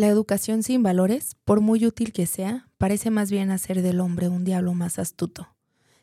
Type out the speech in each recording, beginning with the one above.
La educación sin valores, por muy útil que sea, parece más bien hacer del hombre un diablo más astuto.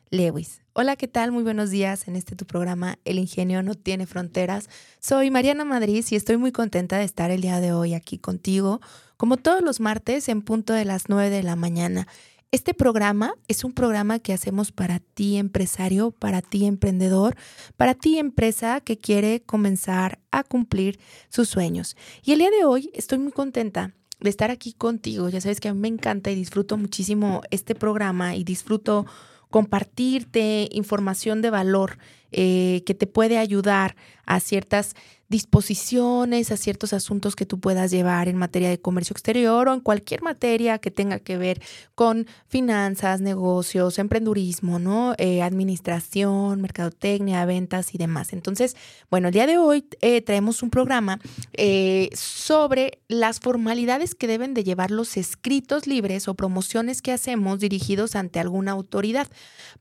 Lewis. Hola, ¿qué tal? Muy buenos días en este tu programa El ingenio no tiene fronteras. Soy Mariana Madrid y estoy muy contenta de estar el día de hoy aquí contigo, como todos los martes en punto de las 9 de la mañana. Este programa es un programa que hacemos para ti empresario, para ti emprendedor, para ti empresa que quiere comenzar a cumplir sus sueños. Y el día de hoy estoy muy contenta de estar aquí contigo. Ya sabes que a mí me encanta y disfruto muchísimo este programa y disfruto compartirte información de valor eh, que te puede ayudar a ciertas disposiciones a ciertos asuntos que tú puedas llevar en materia de comercio exterior o en cualquier materia que tenga que ver con finanzas, negocios, emprendurismo, ¿no? Eh, administración, mercadotecnia, ventas y demás. Entonces, bueno, el día de hoy eh, traemos un programa eh, sobre las formalidades que deben de llevar los escritos libres o promociones que hacemos dirigidos ante alguna autoridad,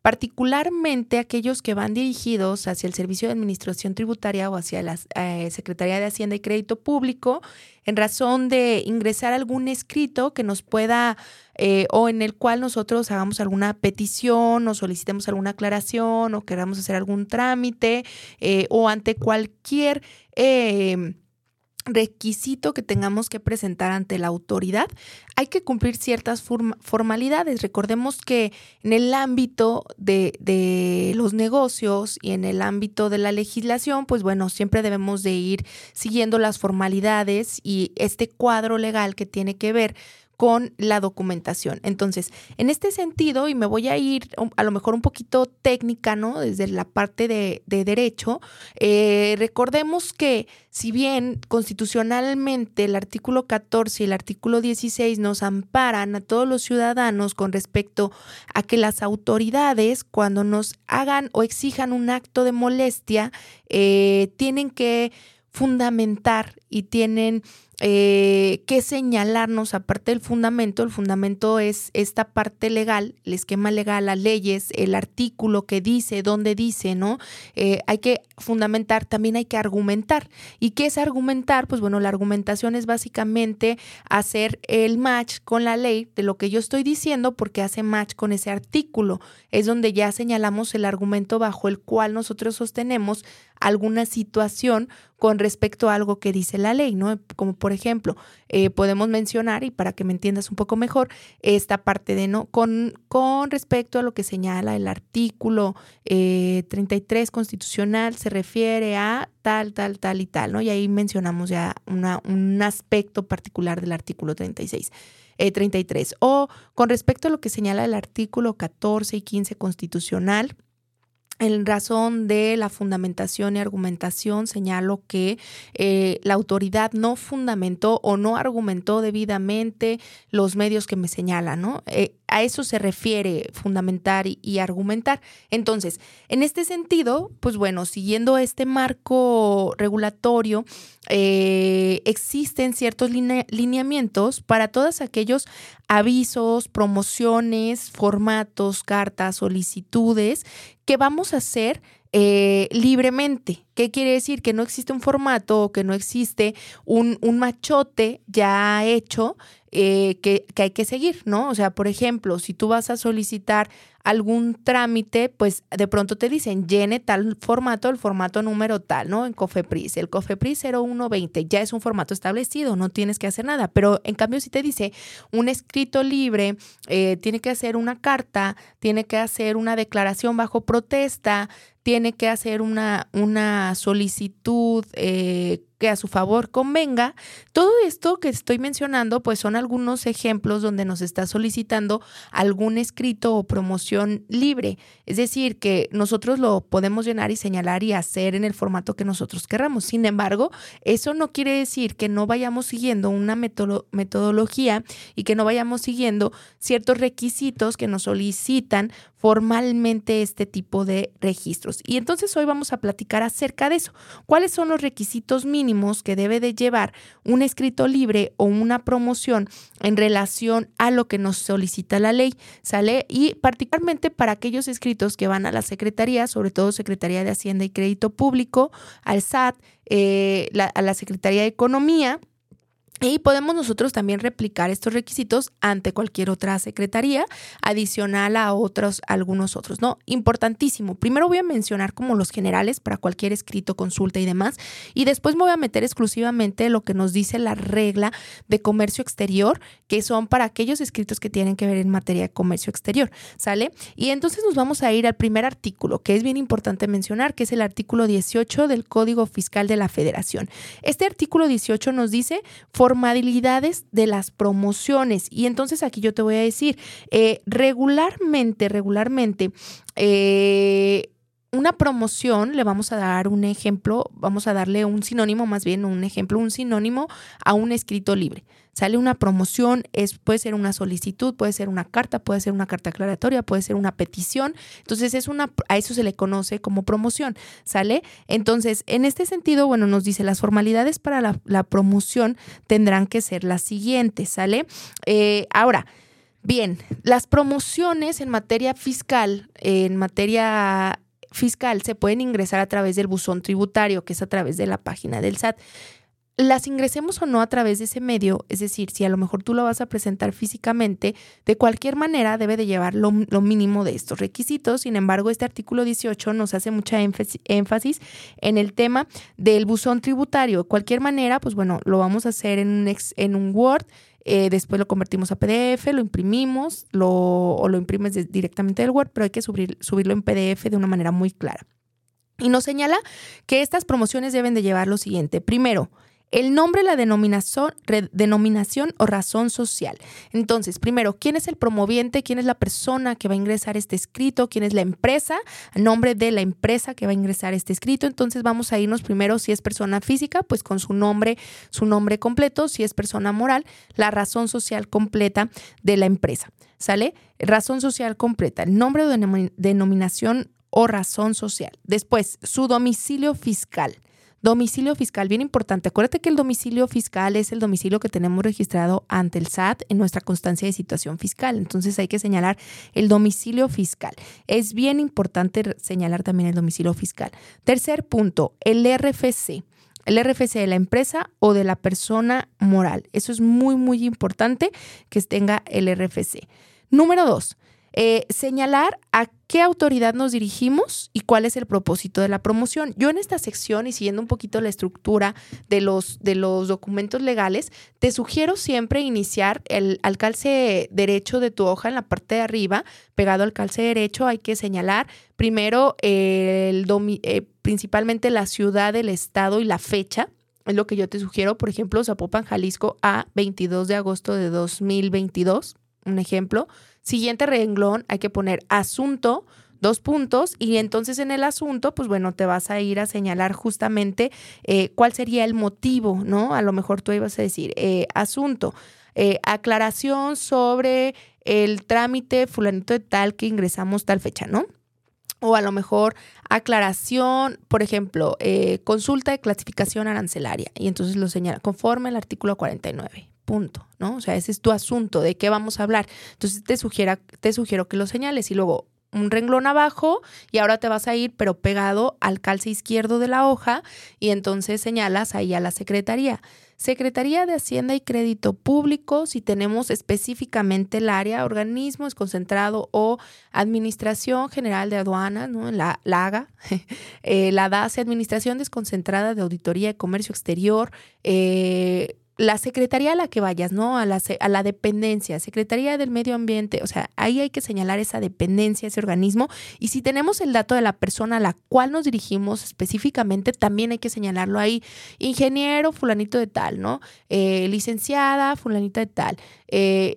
particularmente aquellos que van dirigidos hacia el Servicio de Administración Tributaria o hacia las eh, Secretaría de Hacienda y Crédito Público en razón de ingresar algún escrito que nos pueda eh, o en el cual nosotros hagamos alguna petición o solicitemos alguna aclaración o queramos hacer algún trámite eh, o ante cualquier requisito que tengamos que presentar ante la autoridad, hay que cumplir ciertas formalidades. Recordemos que en el ámbito de, de, los negocios y en el ámbito de la legislación, pues bueno, siempre debemos de ir siguiendo las formalidades y este cuadro legal que tiene que ver con la documentación. Entonces, en este sentido, y me voy a ir a lo mejor un poquito técnica, ¿no? Desde la parte de, derecho, eh, recordemos que si bien constitucionalmente el artículo 14 y el artículo 16 nos amparan a todos los ciudadanos con respecto a que las autoridades, cuando nos hagan o exijan un acto de molestia, eh, tienen que fundamentar y tienen eh, que señalarnos, aparte del fundamento, el fundamento es esta parte legal, el esquema legal, las leyes, el artículo que dice, dónde dice, ¿no? Eh, hay que fundamentar, también hay que argumentar. ¿Y qué es argumentar? Pues bueno, la argumentación es básicamente hacer el match con la ley de lo que yo estoy diciendo porque hace match con ese artículo. Es donde ya señalamos el argumento bajo el cual nosotros sostenemos alguna situación con respecto a algo que dice la ley, ¿no? Como por ejemplo, eh, podemos mencionar, y para que me entiendas un poco mejor, esta parte de, ¿no? Con, con respecto a lo que señala el artículo 33 eh, constitucional, se refiere a tal, tal, tal y tal, ¿no? Y ahí mencionamos ya una, un aspecto particular del artículo 36. 33. Eh, o con respecto a lo que señala el artículo 14 y 15 constitucional, en razón de la fundamentación y argumentación, señalo que eh, la autoridad no fundamentó o no argumentó debidamente los medios que me señalan, ¿no? Eh, a eso se refiere fundamentar y, argumentar. Entonces, en este sentido, pues bueno, siguiendo este marco regulatorio, eh, existen ciertos lineamientos para todos aquellos avisos, promociones, formatos, cartas, solicitudes que vamos a hacer eh, libremente. ¿Qué quiere decir? Que no existe un formato o que no existe un, machote ya hecho eh, que, que, hay que seguir, ¿no? O sea, por ejemplo, si tú vas a solicitar algún trámite, pues de pronto te dicen llene tal formato, el formato número tal, ¿no? En Cofepris, el Cofepris 0120 ya es un formato establecido, no tienes que hacer nada, pero en cambio si te dice un escrito libre, eh, tiene que hacer una carta, tiene que hacer una declaración bajo protesta, tiene que hacer una, una solicitud eh, que a su favor convenga. Todo esto que estoy mencionando, pues son algunos ejemplos donde nos está solicitando algún escrito o promoción libre. Es decir, que nosotros lo podemos llenar y señalar y hacer en el formato que nosotros querramos. Sin embargo, eso no quiere decir que no vayamos siguiendo una metodología y que no vayamos siguiendo ciertos requisitos que nos solicitan formalmente este tipo de registros. Y entonces hoy vamos a platicar acerca de eso. ¿Cuáles son los requisitos mínimos que debe de llevar un escrito libre o una promoción en relación a lo que nos solicita la ley? ¿Sale? Y particularmente para aquellos escritos que van a la Secretaría, sobre todo Secretaría de Hacienda y Crédito Público, al SAT, eh, a la Secretaría de Economía, y podemos nosotros también replicar estos requisitos ante cualquier otra secretaría, adicional a otros, algunos otros, ¿no? Importantísimo. Primero voy a mencionar como los generales para cualquier escrito, consulta y demás, y después me voy a meter exclusivamente lo que nos dice la regla de comercio exterior, que son para aquellos escritos que tienen que ver en materia de comercio exterior, ¿sale? Y entonces nos vamos a ir al primer artículo, que es bien importante mencionar, que es el artículo 18 del Código Fiscal de la Federación. Este artículo 18 nos dice, formalidades de las promociones. Y entonces aquí yo te voy a decir, eh, regularmente, regularmente, eh, una promoción, le vamos a dar un ejemplo, vamos a darle un sinónimo, más bien un ejemplo, un sinónimo a un escrito libre. Sale una promoción, es, puede ser una solicitud, puede ser una carta, puede ser una carta aclaratoria, puede ser una petición. Entonces, es una, a eso se le conoce como promoción, ¿sale? Entonces, en este sentido, bueno, nos dice las formalidades para la, promoción tendrán que ser las siguientes, ¿sale? Eh, ahora, bien, las promociones en materia fiscal, en materia fiscal, se pueden ingresar a través del buzón tributario, que es a través de la página del SAT las ingresemos o no a través de ese medio, es decir, si a lo mejor tú lo vas a presentar físicamente, de cualquier manera debe de llevar lo, mínimo de estos requisitos. Sin embargo, este artículo 18 nos hace mucha énfasis en el tema del buzón tributario. De cualquier manera, pues bueno, lo vamos a hacer en un, en un Word. Eh, después lo convertimos a PDF, lo imprimimos lo, o lo imprimes directamente del Word, pero hay que subirlo en PDF de una manera muy clara. Y nos señala que estas promociones deben de llevar lo siguiente. Primero, el nombre, la denominación, o razón social. Entonces, primero, ¿quién es el promoviente? ¿Quién es la persona que va a ingresar este escrito? ¿Quién es la empresa? Nombre de la empresa que va a ingresar este escrito. Entonces, vamos a irnos primero, si es persona física, pues con su nombre, su nombre completo. Si es persona moral, la razón social completa de la empresa. ¿Sale? Razón social completa, el nombre o denominación o razón social. Después, su domicilio fiscal. Domicilio fiscal, bien importante. Acuérdate que el domicilio fiscal es el domicilio que tenemos registrado ante el SAT en nuestra constancia de situación fiscal. Entonces hay que señalar el domicilio fiscal. Es bien importante señalar también el domicilio fiscal. Tercer punto, el RFC el RFC de la empresa o de la persona moral. Eso es muy, muy importante que tenga el RFC. Número dos, eh, señalar a qué autoridad nos dirigimos y cuál es el propósito de la promoción. Yo en esta sección y siguiendo un poquito la estructura de los, de los documentos legales, te sugiero siempre iniciar el, al calce derecho de tu hoja en la parte de arriba, pegado al calce derecho, hay que señalar primero el eh, principalmente la ciudad, el estado y la fecha. Es lo que yo te sugiero, por ejemplo, Zapopan, Jalisco, a 22 de agosto de 2022, un ejemplo. Siguiente renglón, hay que poner asunto, dos puntos, y entonces en el asunto, pues bueno, te vas a ir a señalar justamente eh, cuál sería el motivo, ¿no? A lo mejor tú ibas a decir, eh, asunto, eh, aclaración sobre el trámite fulanito de tal que ingresamos tal fecha, ¿no? O a lo mejor aclaración, por ejemplo, consulta de clasificación arancelaria. Y entonces lo señala conforme al artículo 49 punto, ¿no? O sea, ese es tu asunto, ¿de qué vamos a hablar? Entonces te, sugiera, te sugiero que lo señales y luego un renglón abajo y ahora te vas a ir pero pegado al calce izquierdo de la hoja y entonces señalas ahí a la Secretaría. Secretaría de Hacienda y Crédito Público, si tenemos específicamente el área, organismo desconcentrado o Administración General de Aduanas, ¿no? la, LAGA, eh, la DACE, Administración Desconcentrada de Auditoría de Comercio Exterior, eh, la secretaría a la que vayas, ¿no? A la, a la dependencia, Secretaría del Medio Ambiente, o sea, ahí hay que señalar esa dependencia, ese organismo. Y si tenemos el dato de la persona a la cual nos dirigimos específicamente, también hay que señalarlo ahí. Ingeniero, fulanito de tal, ¿no? Eh, licenciada, fulanita de tal. Eh,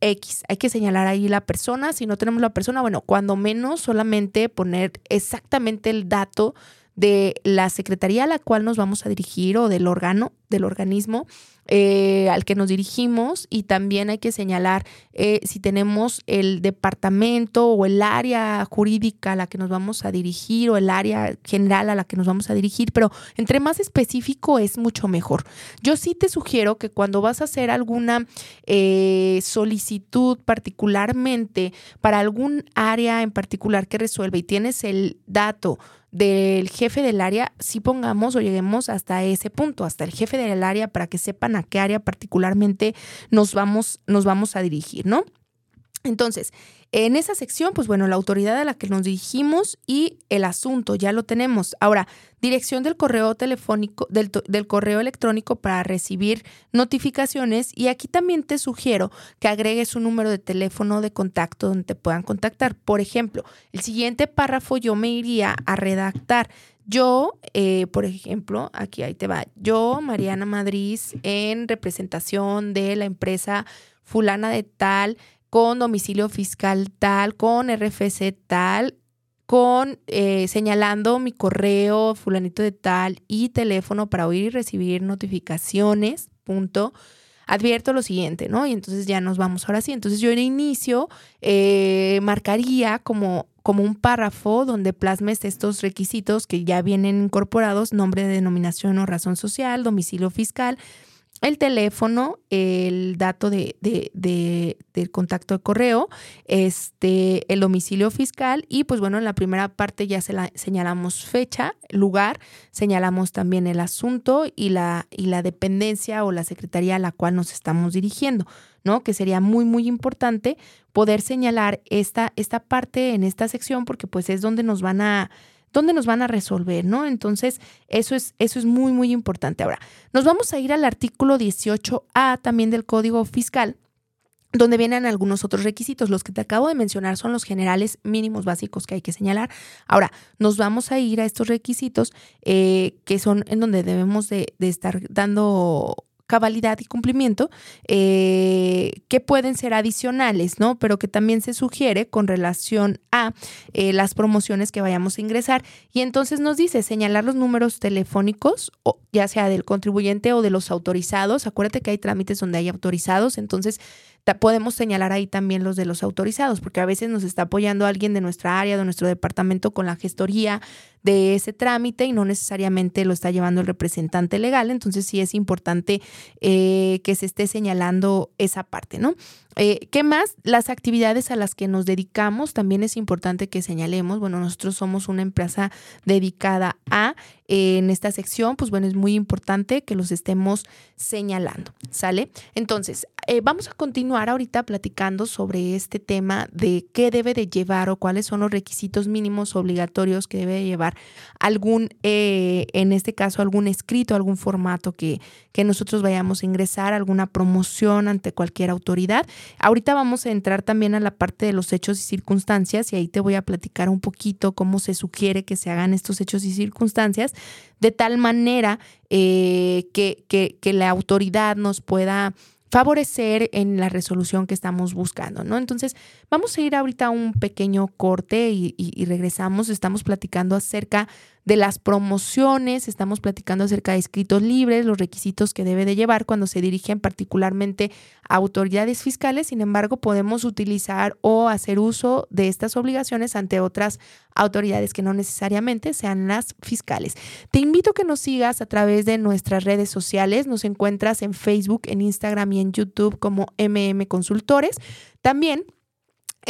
X. Hay que señalar ahí la persona. Si no tenemos la persona, bueno, cuando menos solamente poner exactamente el dato de la secretaría a la cual nos vamos a dirigir o del órgano, del organismo eh, al que nos dirigimos y también hay que señalar eh, si tenemos el departamento o el área jurídica a la que nos vamos a dirigir o el área general a la que nos vamos a dirigir, pero entre más específico es mucho mejor. Yo sí te sugiero que cuando vas a hacer alguna eh, solicitud particularmente para algún área en particular que resuelve y tienes el dato del jefe del área, si pongamos o lleguemos hasta ese punto, hasta el jefe del área, para que sepan a qué área particularmente nos vamos, nos vamos a dirigir, ¿no? Entonces, en esa sección, pues bueno, la autoridad a la que nos dirigimos y el asunto, ya lo tenemos. Ahora, dirección del correo telefónico, del, del, correo electrónico para recibir notificaciones. Y aquí también te sugiero que agregues un número de teléfono de contacto donde te puedan contactar. Por ejemplo, el siguiente párrafo yo me iría a redactar. Yo, eh, por ejemplo, aquí ahí te va. Yo, Mariana Madrid, en representación de la empresa fulana de tal, con domicilio fiscal tal, con RFC tal, con eh, señalando mi correo fulanito de tal y teléfono para oír y recibir notificaciones, punto. Advierto lo siguiente, ¿no? Y entonces ya nos vamos ahora sí. Entonces yo en inicio eh, marcaría como, como un párrafo donde plasmes estos requisitos que ya vienen incorporados, nombre, de denominación o razón social, domicilio fiscal, el teléfono, el dato de, del contacto de correo, este, el domicilio fiscal y pues bueno, en la primera parte ya se la, señalamos fecha, lugar, señalamos también el asunto y la, y la dependencia o la secretaría a la cual nos estamos dirigiendo, ¿no? Que sería muy, muy importante poder señalar esta, esta parte en esta sección porque pues es donde nos van a dónde nos van a resolver, ¿no? Entonces, eso es, eso es muy, muy importante. Ahora, nos vamos a ir al artículo 18A también del Código Fiscal donde vienen algunos otros requisitos. Los que te acabo de mencionar son los generales mínimos básicos que hay que señalar. Ahora, nos vamos a ir a estos requisitos eh, que son en donde debemos de, de estar dando cabalidad y cumplimiento, eh, que pueden ser adicionales, ¿no? Pero que también se sugiere con relación a eh, las promociones que vayamos a ingresar. Y entonces nos dice señalar los números telefónicos, o ya sea del contribuyente o de los autorizados. Acuérdate que hay trámites donde hay autorizados, entonces podemos señalar ahí también los de los autorizados, porque a veces nos está apoyando alguien de nuestra área, de nuestro departamento con la gestoría de ese trámite y no necesariamente lo está llevando el representante legal. Entonces sí es importante eh, que se esté señalando esa parte, ¿no? Eh, ¿Qué más? Las actividades a las que nos dedicamos también es importante que señalemos. Bueno, nosotros somos una empresa dedicada a, en esta sección, pues bueno, es muy importante que los estemos señalando, ¿sale? Entonces, eh, vamos a continuar ahorita platicando sobre este tema de qué debe de llevar o cuáles son los requisitos mínimos obligatorios que debe de llevar algún, eh, en este caso, algún escrito, algún formato que, que nosotros vayamos a ingresar, alguna promoción ante cualquier autoridad. Ahorita vamos a entrar también a la parte de los hechos y circunstancias y ahí te voy a platicar un poquito cómo se sugiere que se hagan estos hechos y circunstancias de tal manera eh, que, que, la autoridad nos pueda favorecer en la resolución que estamos buscando, ¿no? Entonces, vamos a ir ahorita a un pequeño corte y, y regresamos. Estamos platicando acerca de las promociones, estamos platicando acerca de escritos libres, los requisitos que debe de llevar cuando se dirigen particularmente a autoridades fiscales, sin embargo podemos utilizar o hacer uso de estas obligaciones ante otras autoridades que no necesariamente sean las fiscales. Te invito a que nos sigas a través de nuestras redes sociales, nos encuentras en Facebook, en Instagram y en YouTube como MM Consultores. También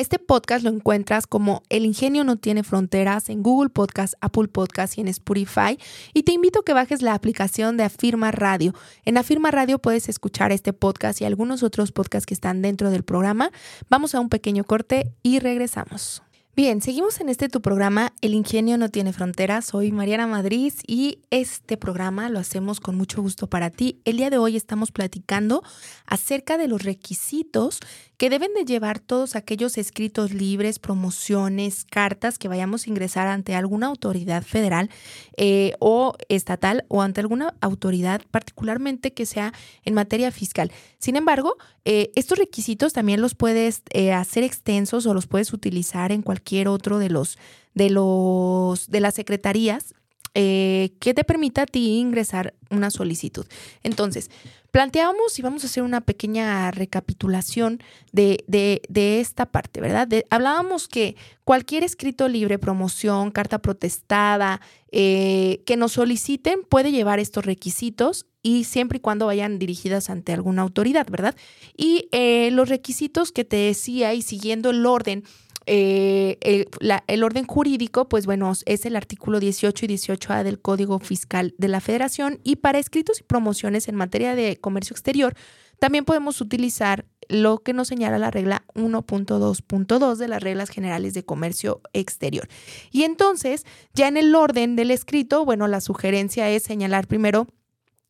este podcast lo encuentras como El Ingenio no tiene fronteras en Google Podcast, Apple Podcast y en Spotify. Y te invito a que bajes la aplicación de Afirma Radio. En Afirma Radio puedes escuchar este podcast y algunos otros podcasts que están dentro del programa. Vamos a un pequeño corte y regresamos. Bien, seguimos en este tu programa El ingenio no tiene fronteras. Soy Mariana Madrid y este programa lo hacemos con mucho gusto para ti. El día de hoy estamos platicando acerca de los requisitos que deben de llevar todos aquellos escritos libres, promociones, cartas que vayamos a ingresar ante alguna autoridad federal eh, o estatal o ante alguna autoridad particularmente que sea en materia fiscal. Sin embargo, eh, estos requisitos también los puedes eh, hacer extensos o los puedes utilizar en cualquier otro de los de los de las secretarías que te permita a ti ingresar una solicitud. Entonces, planteamos y vamos a hacer una pequeña recapitulación de, de, esta parte, ¿verdad? hablábamos que cualquier escrito libre, promoción, carta protestada, eh, que nos soliciten puede llevar estos requisitos y siempre y cuando vayan dirigidas ante alguna autoridad, ¿verdad? Y eh, los requisitos que te decía y siguiendo el orden eh, el, orden jurídico, pues bueno, es el artículo 18 y 18A del Código Fiscal de la Federación y para escritos y promociones en materia de comercio exterior, también podemos utilizar lo que nos señala la regla 1.2.2 de las reglas generales de comercio exterior. Y entonces, ya en el orden del escrito, bueno, la sugerencia es señalar primero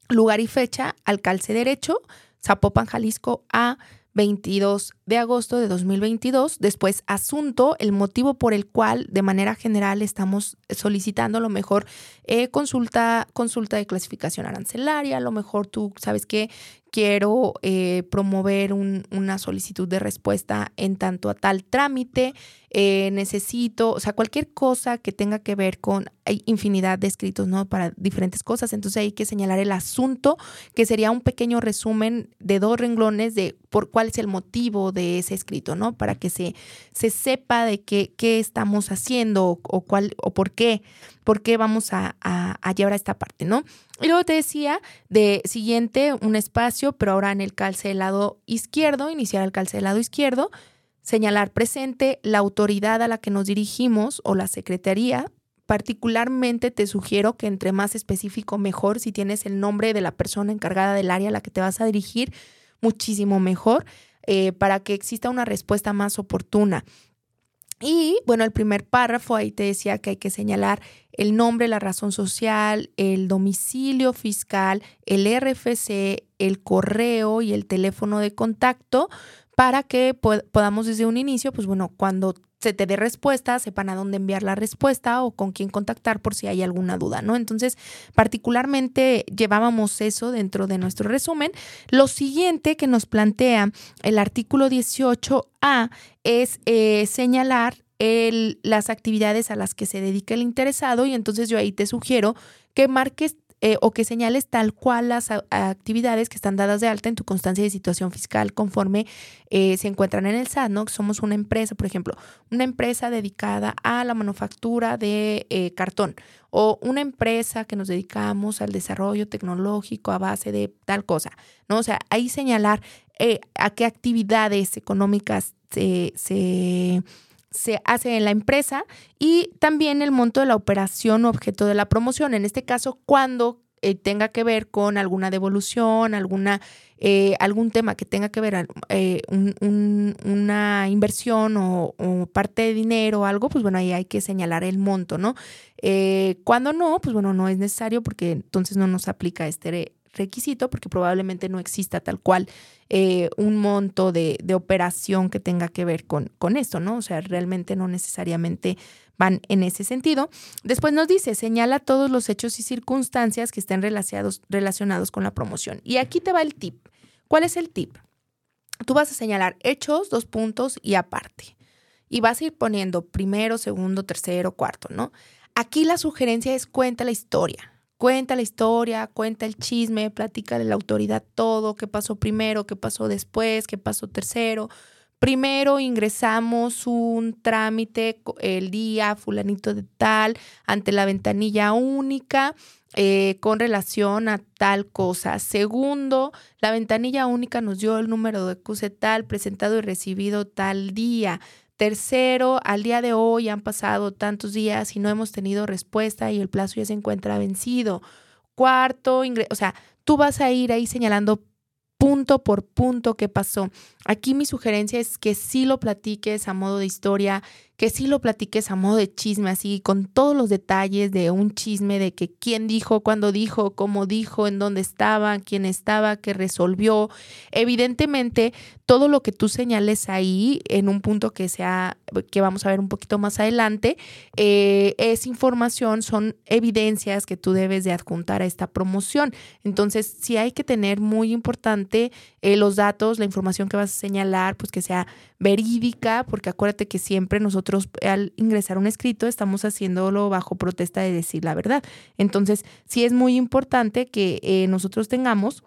lugar y fecha, alcalce derecho, Zapopan, Jalisco, a 22 de agosto de 2022. Después, asunto, el motivo por el cual de manera general estamos solicitando a lo mejor eh, consulta, consulta de clasificación arancelaria, a lo mejor tú sabes que quiero eh, promover una solicitud de respuesta en tanto a tal trámite, eh, necesito, o sea, cualquier cosa que tenga que ver con, hay infinidad de escritos, ¿no? Para diferentes cosas, entonces hay que señalar el asunto, que sería un pequeño resumen de dos renglones de por cuál es el motivo de ese escrito, ¿no? Para que se, se sepa de qué, qué estamos haciendo o, cuál, o por qué, por qué vamos a, llevar a esta parte, ¿no? Y luego te decía de siguiente un espacio, pero ahora en el calce del lado izquierdo, iniciar el calce del lado izquierdo, señalar presente la autoridad a la que nos dirigimos o la secretaría. Particularmente te sugiero que entre más específico mejor, si tienes el nombre de la persona encargada del área a la que te vas a dirigir, muchísimo mejor eh, para que exista una respuesta más oportuna. Y bueno, el primer párrafo ahí te decía que hay que señalar el nombre, la razón social, el domicilio fiscal, el RFC, el correo y el teléfono de contacto para que podamos desde un inicio, pues bueno, cuando se te dé respuesta, sepan a dónde enviar la respuesta o con quién contactar por si hay alguna duda, ¿no? Entonces, particularmente llevábamos eso dentro de nuestro resumen. Lo siguiente que nos plantea el artículo 18A es eh, señalar el, las actividades a las que se dedica el interesado y entonces yo ahí te sugiero que marques eh, o que señales tal cual las actividades que están dadas de alta en tu constancia de situación fiscal conforme eh, se encuentran en el SAT, ¿no? Somos una empresa, por ejemplo, una empresa dedicada a la manufactura de eh, cartón o una empresa que nos dedicamos al desarrollo tecnológico a base de tal cosa, ¿no? O sea, ahí señalar a qué actividades económicas se se hace en la empresa y también el monto de la operación objeto de la promoción. En este caso, cuando eh, tenga que ver con alguna devolución, alguna, eh, algún tema que tenga que ver eh, una inversión o, parte de dinero o algo, pues bueno, ahí hay que señalar el monto, ¿no? cuando no, pues bueno, no es necesario porque entonces no nos aplica este requisito porque probablemente no exista tal cual eh, un monto de, operación que tenga que ver con, con esto, ¿no? O sea, realmente no necesariamente van en ese sentido. Después nos dice, señala todos los hechos y circunstancias que estén relacionados, relacionados con la promoción. Y aquí te va el tip. ¿Cuál es el tip? Tú vas a señalar hechos, dos puntos y aparte. Y vas a ir poniendo primero, segundo, tercero, cuarto, ¿no? Aquí la sugerencia es cuenta la historia. Cuenta la historia, cuenta el chisme, platica de la autoridad todo, qué pasó primero, qué pasó después, qué pasó tercero. Primero ingresamos un trámite el día fulanito de tal ante la ventanilla única eh, con relación a tal cosa. Segundo, la ventanilla única nos dio el número de CUSE tal presentado y recibido tal día. Tercero, al día de hoy han pasado tantos días y no hemos tenido respuesta y el plazo ya se encuentra vencido. Cuarto, o sea, tú vas a ir ahí señalando punto por punto qué pasó. Aquí mi sugerencia es que sí lo platiques a modo de historia, que sí lo platiques a modo de chisme, así con todos los detalles de un chisme de que quién dijo, cuándo dijo, cómo dijo, en dónde estaba, quién estaba, qué resolvió. Evidentemente, todo lo que tú señales ahí en un punto que sea, que vamos a ver un poquito más adelante, eh, es información, son evidencias que tú debes de adjuntar a esta promoción. Entonces, sí hay que tener muy importante eh, los datos, la información que vas a señalar, pues que sea verídica, porque acuérdate que siempre nosotros al ingresar un escrito estamos haciéndolo bajo protesta de decir la verdad. Entonces, sí es muy importante que eh, nosotros tengamos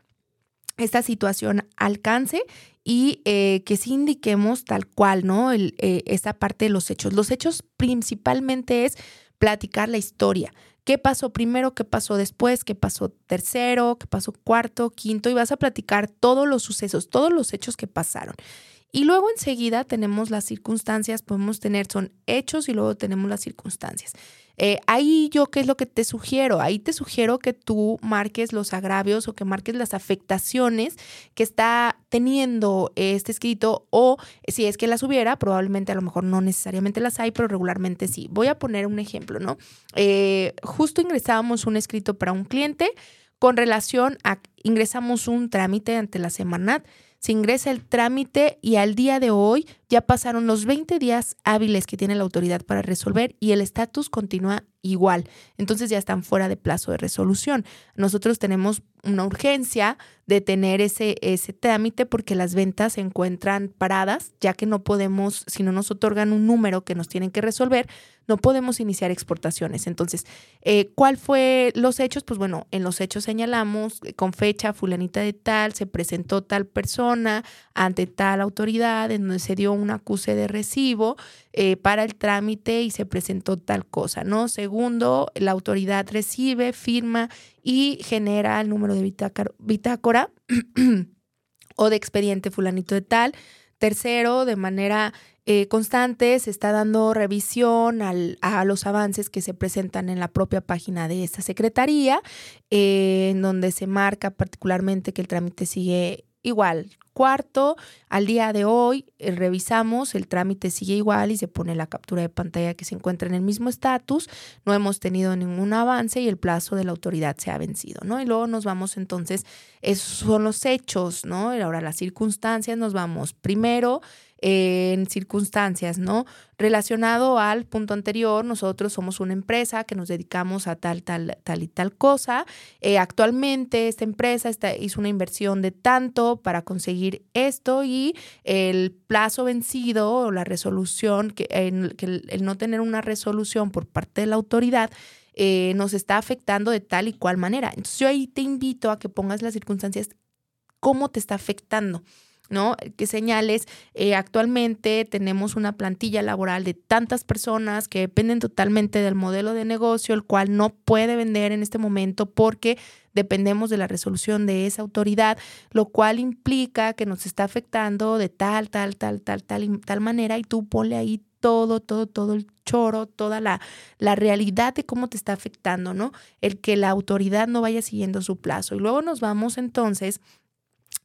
esta situación alcance y eh, que sí indiquemos tal cual, ¿no? El, esta parte de los hechos. Los hechos principalmente es platicar la historia. ¿Qué pasó primero? ¿Qué pasó después? ¿Qué pasó tercero? ¿Qué pasó cuarto? Quinto? Y vas a platicar todos los sucesos, todos los hechos que pasaron. Y luego enseguida tenemos las circunstancias, podemos tener, son hechos y luego tenemos las circunstancias. Eh, ahí yo, ¿qué es lo que te sugiero? Ahí te sugiero que tú marques los agravios o que marques las afectaciones que está teniendo este escrito o si es que las hubiera, probablemente a lo mejor no necesariamente las hay, pero regularmente sí. Voy a poner un ejemplo, ¿no? Eh, justo ingresábamos un escrito para un cliente con relación a, ingresamos un trámite ante la Semanat se ingresa el trámite y al día de hoy ya pasaron los 20 días hábiles que tiene la autoridad para resolver y el estatus continúa igual. Entonces ya están fuera de plazo de resolución. Nosotros tenemos una urgencia de tener ese, ese trámite porque las ventas se encuentran paradas, ya que no podemos, si no nos otorgan un número que nos tienen que resolver, no podemos iniciar exportaciones. Entonces, eh, ¿cuál fue los hechos? Pues bueno, en los hechos señalamos con fecha fulanita de tal, se presentó tal persona ante tal autoridad en donde se dio un acuse de recibo eh, para el trámite y se presentó tal cosa, ¿no? Segundo, la autoridad recibe, firma y genera el número de bitácora o de expediente fulanito de tal. Tercero, de manera eh, constante se está dando revisión a los avances que se presentan en la propia página de esta secretaría, eh, en donde se marca particularmente que el trámite sigue igual. Cuarto, al día de hoy eh, revisamos, el trámite sigue igual y se pone la captura de pantalla que se encuentra en el mismo estatus, no hemos tenido ningún avance y el plazo de la autoridad se ha vencido, ¿no? Y luego nos vamos entonces, esos son los hechos, ¿no? Ahora las circunstancias, nos vamos primero en circunstancias, ¿no? Relacionado al punto anterior, nosotros somos una empresa que nos dedicamos a tal, tal, tal y tal cosa. Eh, actualmente esta empresa está, hizo una inversión de tanto para conseguir esto y el plazo vencido o la resolución, que, el, no tener una resolución por parte de la autoridad, eh, nos está afectando de tal y cual manera. Entonces yo ahí te invito a que pongas las circunstancias, cómo te está afectando. ¿No? Que señales, eh, actualmente tenemos una plantilla laboral de tantas personas que dependen totalmente del modelo de negocio, el cual no puede vender en este momento porque dependemos de la resolución de esa autoridad, lo cual implica que nos está afectando de tal, tal, tal, tal, tal, tal manera y tú ponle ahí todo, todo, todo el choro, toda la, la realidad de cómo te está afectando, ¿no? El que la autoridad no vaya siguiendo su plazo. Y luego nos vamos entonces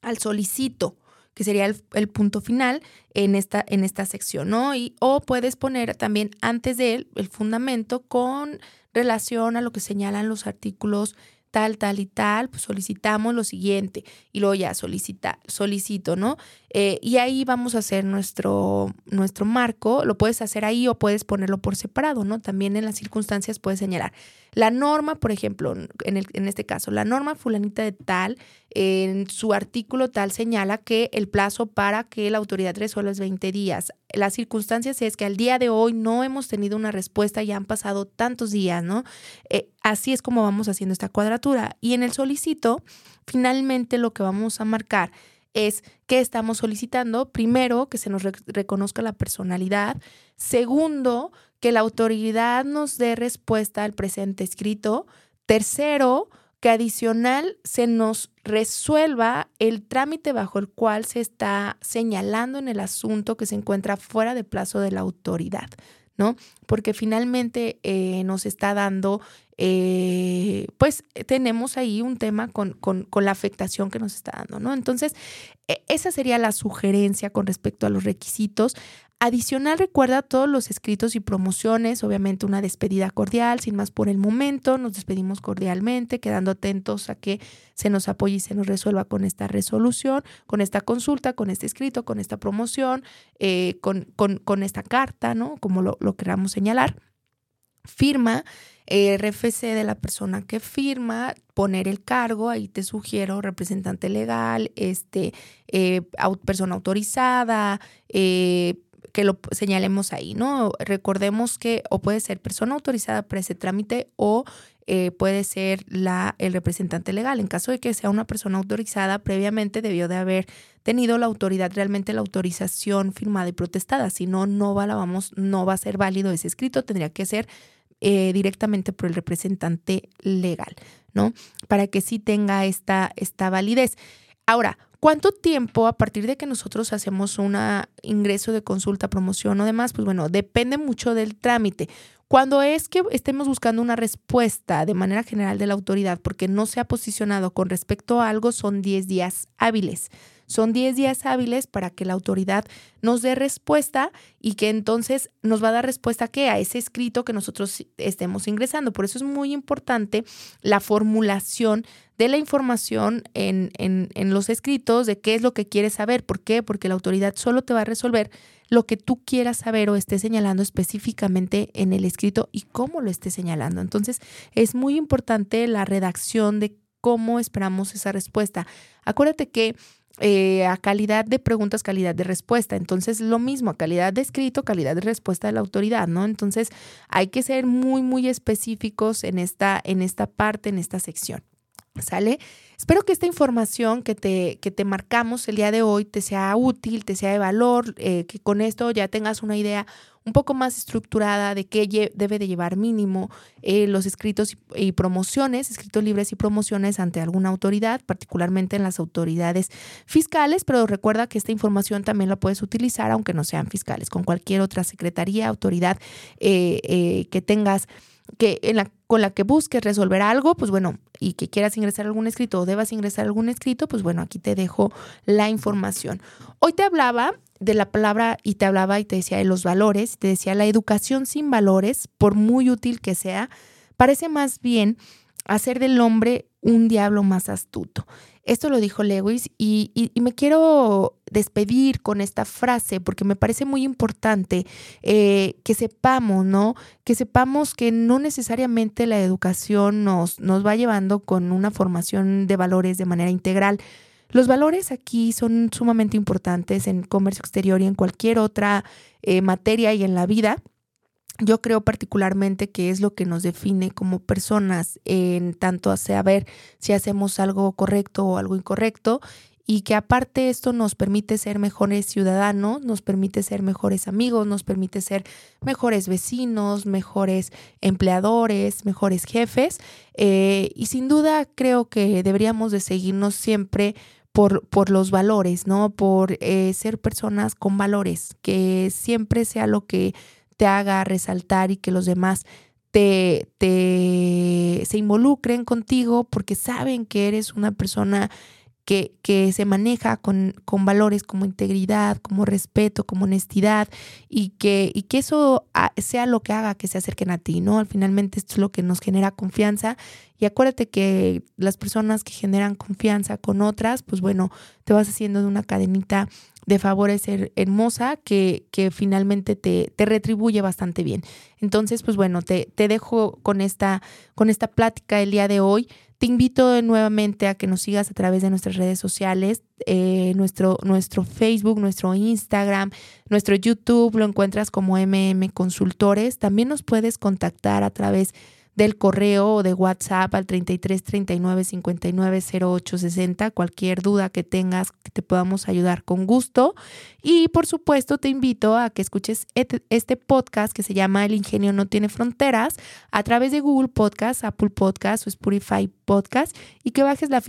al solicito que sería el, punto final en esta, en esta sección, ¿no? Y, o puedes poner también antes de él el fundamento con relación a lo que señalan los artículos tal, tal y tal, pues solicitamos lo siguiente y luego ya solicita, solicito, ¿no? Eh, y ahí vamos a hacer nuestro, nuestro marco, lo puedes hacer ahí o puedes ponerlo por separado, ¿no? También en las circunstancias puedes señalar. La norma, por ejemplo, en, el, en este caso, la norma fulanita de tal, en su artículo tal señala que el plazo para que la autoridad resuelva es 20 días. Las circunstancias es que al día de hoy no hemos tenido una respuesta y han pasado tantos días, ¿no? Eh, así es como vamos haciendo esta cuadratura. Y en el solicito, finalmente lo que vamos a marcar es que estamos solicitando, primero, que se nos reconozca la personalidad, segundo, que la autoridad nos dé respuesta al presente escrito, tercero, que adicional se nos resuelva el trámite bajo el cual se está señalando en el asunto que se encuentra fuera de plazo de la autoridad, ¿no? Porque finalmente eh, nos está dando eh, pues tenemos ahí un tema con, con, la afectación que nos está dando, ¿no? Entonces, e, esa sería la sugerencia con respecto a los requisitos. Adicional, recuerda todos los escritos y promociones, obviamente una despedida cordial, sin más por el momento, nos despedimos cordialmente, quedando atentos a que se nos apoye y se nos resuelva con esta resolución, con esta consulta, con este escrito, con esta promoción, eh, con, con, esta carta, ¿no? Como lo, queramos señalar. Firma RFC de la persona que firma, poner el cargo, ahí te sugiero representante legal, este, eh, persona autorizada, eh, que lo señalemos ahí, ¿no? Recordemos que o puede ser persona autorizada para ese trámite o eh, puede ser la, el representante legal. En caso de que sea una persona autorizada, previamente debió de haber tenido la autoridad, realmente la autorización firmada y protestada. Si no, no va, la vamos, no va a ser válido ese escrito, tendría que ser eh, directamente por el representante legal, ¿no? Para que sí tenga esta, esta validez. Ahora, ¿Cuánto tiempo a partir de que nosotros hacemos un ingreso de consulta, promoción o demás? Pues bueno, depende mucho del trámite. Cuando es que estemos buscando una respuesta de manera general de la autoridad porque no se ha posicionado con respecto a algo, son 10 días hábiles. Son 10 días hábiles para que la autoridad nos dé respuesta y que entonces nos va a dar respuesta ¿qué? a ese escrito que nosotros estemos ingresando. Por eso es muy importante la formulación de la información en, en, en los escritos de qué es lo que quieres saber. ¿Por qué? Porque la autoridad solo te va a resolver lo que tú quieras saber o estés señalando específicamente en el escrito y cómo lo estés señalando. Entonces, es muy importante la redacción de cómo esperamos esa respuesta. Acuérdate que eh, a calidad de preguntas, calidad de respuesta. Entonces, lo mismo, a calidad de escrito, calidad de respuesta de la autoridad, ¿no? Entonces, hay que ser muy, muy específicos en esta, en esta parte, en esta sección. ¿Sale? Espero que esta información que te, que te marcamos el día de hoy te sea útil, te sea de valor, eh, que con esto ya tengas una idea un poco más estructurada de qué debe de llevar mínimo eh, los escritos y, promociones, escritos libres y promociones ante alguna autoridad, particularmente en las autoridades fiscales, pero recuerda que esta información también la puedes utilizar aunque no sean fiscales, con cualquier otra secretaría, autoridad eh, que tengas que en la, con la que busques resolver algo, pues bueno, y que quieras ingresar algún escrito o debas ingresar algún escrito, pues bueno, aquí te dejo la información. Hoy te hablaba de la palabra y te hablaba y te decía de los valores, te decía la educación sin valores, por muy útil que sea, parece más bien hacer del hombre un diablo más astuto. Esto lo dijo Lewis y, me quiero despedir con esta frase porque me parece muy importante eh, que sepamos, ¿no? Que sepamos que no necesariamente la educación nos, nos va llevando con una formación de valores de manera integral. Los valores aquí son sumamente importantes en comercio exterior y en cualquier otra eh, materia y en la vida. Yo creo particularmente que es lo que nos define como personas en tanto a saber si hacemos algo correcto o algo incorrecto y que aparte esto nos permite ser mejores ciudadanos, nos permite ser mejores amigos, nos permite ser mejores vecinos, mejores empleadores, mejores jefes eh, y sin duda creo que deberíamos de seguirnos siempre por, por los valores, ¿no? Por eh, ser personas con valores, que siempre sea lo que te haga resaltar y que los demás te, te se involucren contigo porque saben que eres una persona que, que, se maneja con, con, valores como integridad, como respeto, como honestidad y que, y que eso sea lo que haga que se acerquen a ti, ¿no? Al finalmente esto es lo que nos genera confianza y acuérdate que las personas que generan confianza con otras, pues bueno, te vas haciendo de una cadenita de favores hermosa que, que finalmente te, te, retribuye bastante bien. Entonces, pues bueno, te, te dejo con esta, con esta plática el día de hoy. Te invito nuevamente a que nos sigas a través de nuestras redes sociales, eh, nuestro, nuestro Facebook, nuestro Instagram, nuestro YouTube, lo encuentras como MM Consultores. También nos puedes contactar a través del correo o de WhatsApp al 33 39 59 08 60. Cualquier duda que tengas, que te podamos ayudar con gusto. Y por supuesto, te invito a que escuches este podcast que se llama El Ingenio No Tiene Fronteras a través de Google Podcast, Apple Podcast o Spotify Podcast y que bajes la,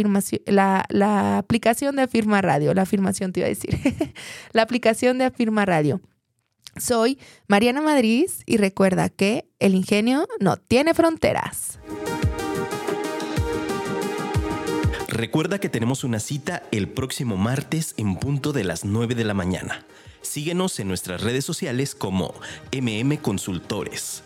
la, la aplicación de Afirma Radio. La afirmación te iba a decir. la aplicación de Afirma Radio. Soy Mariana Madrid y recuerda que el ingenio no tiene fronteras. Recuerda que tenemos una cita el próximo martes en punto de las 9 de la mañana. Síguenos en nuestras redes sociales como MM Consultores.